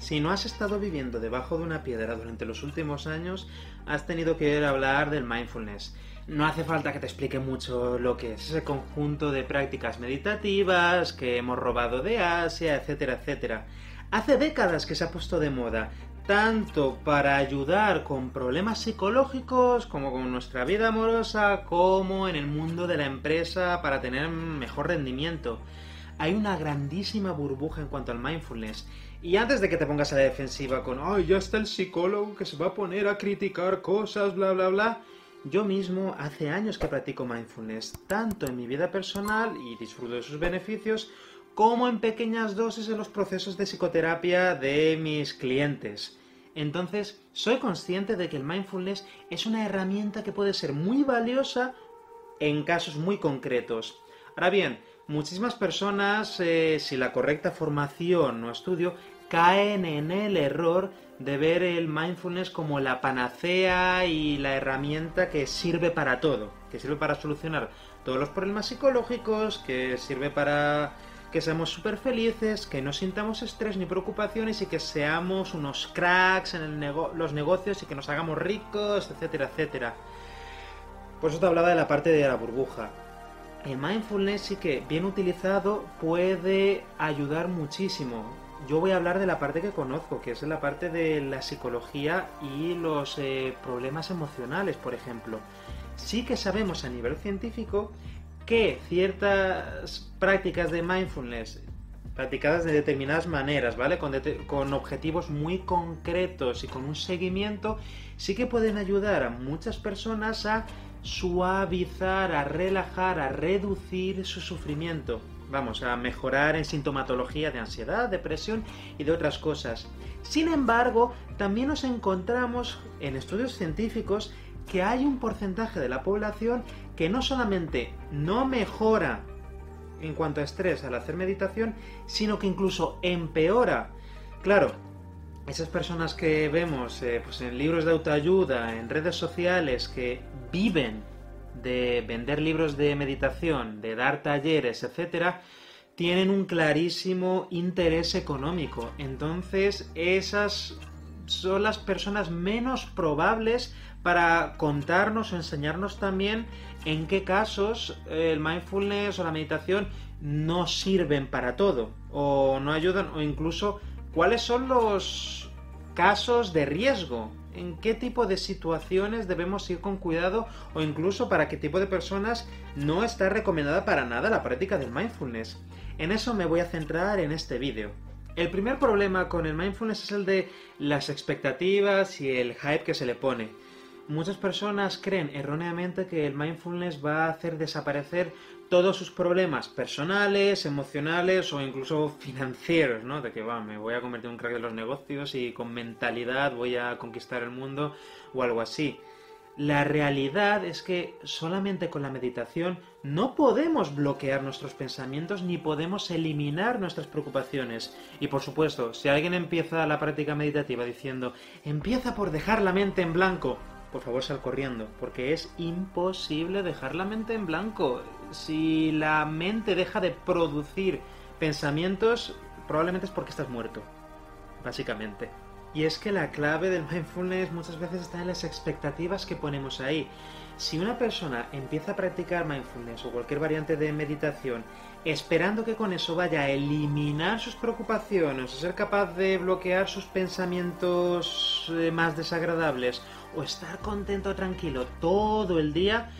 Si no has estado viviendo debajo de una piedra durante los últimos años, has tenido que ir hablar del mindfulness. No hace falta que te explique mucho lo que es ese conjunto de prácticas meditativas que hemos robado de Asia, etcétera, etcétera. Hace décadas que se ha puesto de moda, tanto para ayudar con problemas psicológicos como con nuestra vida amorosa, como en el mundo de la empresa para tener mejor rendimiento. Hay una grandísima burbuja en cuanto al mindfulness. Y antes de que te pongas a la defensiva con, ay, ya está el psicólogo que se va a poner a criticar cosas, bla, bla, bla, yo mismo hace años que practico mindfulness, tanto en mi vida personal y disfruto de sus beneficios, como en pequeñas dosis en los procesos de psicoterapia de mis clientes. Entonces, soy consciente de que el mindfulness es una herramienta que puede ser muy valiosa en casos muy concretos. Ahora bien, muchísimas personas, eh, sin la correcta formación o estudio, caen en el error de ver el mindfulness como la panacea y la herramienta que sirve para todo, que sirve para solucionar todos los problemas psicológicos, que sirve para que seamos súper felices, que no sintamos estrés ni preocupaciones y que seamos unos cracks en los negocios y que nos hagamos ricos, etcétera, etcétera. Por eso te hablaba de la parte de la burbuja. El mindfulness sí que bien utilizado puede ayudar muchísimo yo voy a hablar de la parte que conozco, que es la parte de la psicología y los eh, problemas emocionales, por ejemplo. Sí que sabemos a nivel científico que ciertas prácticas de mindfulness practicadas de determinadas maneras, ¿vale? Con, con, objetivos muy concretos y con un seguimiento, sí que pueden ayudar a muchas personas a suavizar, a relajar, a reducir su sufrimiento vamos, a mejorar en sintomatología de ansiedad, depresión y de otras cosas. Sin embargo, también nos encontramos en estudios científicos que hay un porcentaje de la población que no solamente no mejora en cuanto a estrés al hacer meditación, sino que incluso empeora. Claro, esas personas que vemos eh, pues en libros de autoayuda, en redes sociales, que viven de vender libros de meditación, de dar talleres, etcétera, tienen un clarísimo interés económico. Entonces, esas son las personas menos probables para contarnos o enseñarnos también en qué casos el mindfulness o la meditación no sirven para todo o no ayudan o incluso cuáles son los casos de riesgo en qué tipo de situaciones debemos ir con cuidado o incluso para qué tipo de personas no está recomendada para nada la práctica del mindfulness. En eso me voy a centrar en este vídeo. El primer problema con el mindfulness es el de las expectativas y el hype que se le pone. Muchas personas creen erróneamente que el mindfulness va a hacer desaparecer todos sus problemas personales, emocionales o incluso financieros, ¿no? De que va, me voy a convertir en un crack de los negocios y con mentalidad voy a conquistar el mundo o algo así. La realidad es que solamente con la meditación no podemos bloquear nuestros pensamientos ni podemos eliminar nuestras preocupaciones. Y por supuesto, si alguien empieza la práctica meditativa diciendo, empieza por dejar la mente en blanco, por favor sal corriendo, porque es imposible dejar la mente en blanco. Si la mente deja de producir pensamientos, probablemente es porque estás muerto, básicamente. Y es que la clave del mindfulness muchas veces está en las expectativas que ponemos ahí. Si una persona empieza a practicar mindfulness o cualquier variante de meditación esperando que con eso vaya a eliminar sus preocupaciones, a ser capaz de bloquear sus pensamientos eh, más desagradables o estar contento, tranquilo todo el día,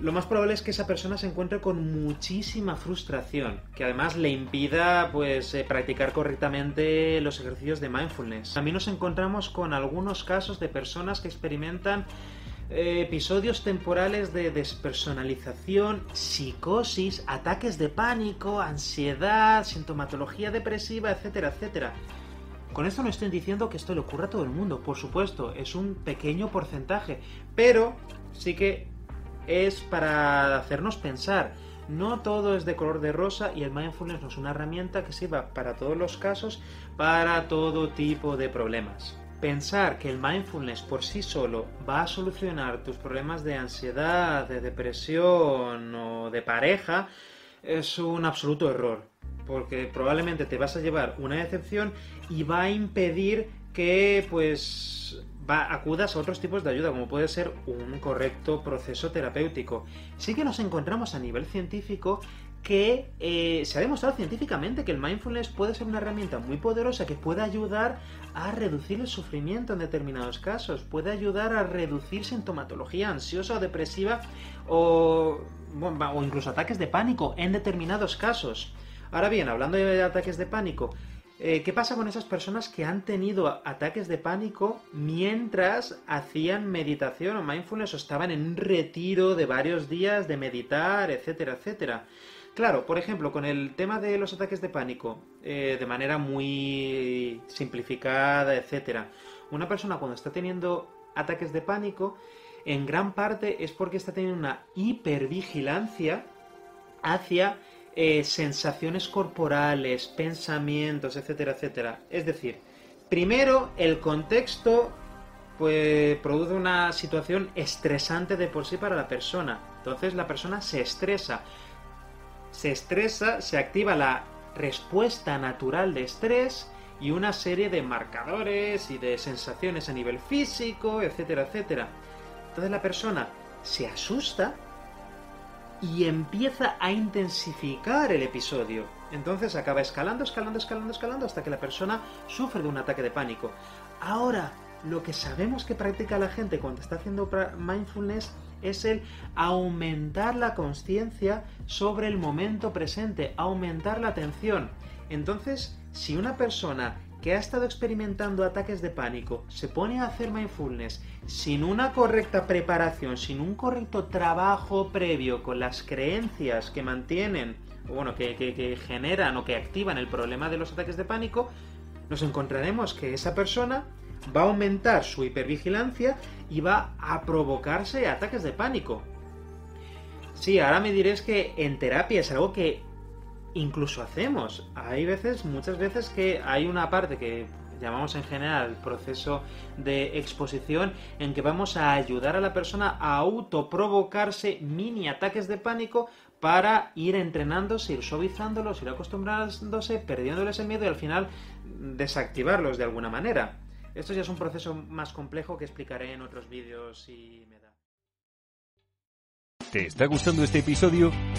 lo más probable es que esa persona se encuentre con muchísima frustración, que además le impida pues eh, practicar correctamente los ejercicios de mindfulness. También nos encontramos con algunos casos de personas que experimentan eh, episodios temporales de despersonalización, psicosis, ataques de pánico, ansiedad, sintomatología depresiva, etcétera, etcétera. Con esto no estoy diciendo que esto le ocurra a todo el mundo, por supuesto, es un pequeño porcentaje, pero sí que es para hacernos pensar. No todo es de color de rosa y el mindfulness no es una herramienta que sirva para todos los casos, para todo tipo de problemas. Pensar que el mindfulness por sí solo va a solucionar tus problemas de ansiedad, de depresión o de pareja es un absoluto error. porque probablemente te vas a llevar una decepción y va a impedir que pues va, acudas a otros tipos de ayuda, como puede ser un correcto proceso terapéutico. Sí que nos encontramos a nivel científico que eh, se ha demostrado científicamente que el mindfulness puede ser una herramienta muy poderosa que puede ayudar a reducir el sufrimiento en determinados casos, puede ayudar a reducir sintomatología ansiosa o depresiva o, o incluso ataques de pánico en determinados casos. Ahora bien, hablando de ataques de pánico, eh, ¿qué pasa con esas personas que han tenido ataques de pánico mientras hacían meditación o mindfulness o estaban en un retiro de varios días de meditar, etcétera, etcétera? Claro, por ejemplo, con el tema de los ataques de pánico, eh, de manera muy simplificada, etcétera, una persona cuando está teniendo ataques de pánico, en gran parte es porque está teniendo una hipervigilancia hacia eh, sensaciones corporales, pensamientos, etcétera, etcétera. Es decir, primero el contexto pues produce una situación estresante de por sí para la persona. Entonces la persona se estresa se estresa, se activa la respuesta natural de estrés y una serie de marcadores y de sensaciones a nivel físico, etcétera, etcétera. Entonces la persona se asusta y empieza a intensificar el episodio. Entonces acaba escalando, escalando, escalando, escalando hasta que la persona sufre de un ataque de pánico. Ahora, lo que sabemos que practica la gente cuando está haciendo mindfulness es el aumentar la conciencia sobre el momento presente, aumentar la atención. Entonces, si una persona que ha estado experimentando ataques de pánico se pone a hacer mindfulness sin una correcta preparación, sin un correcto trabajo previo con las creencias que mantienen, o bueno, que, que generan o que activan el problema de los ataques de pánico, nos encontraremos que esa persona va a aumentar su hipervigilancia y va a provocarse ataques de pánico. Sí, ahora me diréis que en terapia es algo que incluso hacemos. Hay veces, muchas veces que hay una parte que llamamos en general proceso de exposición en que vamos a ayudar a la persona a autoprovocarse mini ataques de pánico para ir entrenándose, ir suavizándolos, ir acostumbrándose, perdiéndoles el miedo y al final desactivarlos de alguna manera. Esto ya es un proceso más complejo que explicaré en otros vídeos si me da. ¿Te está gustando este episodio?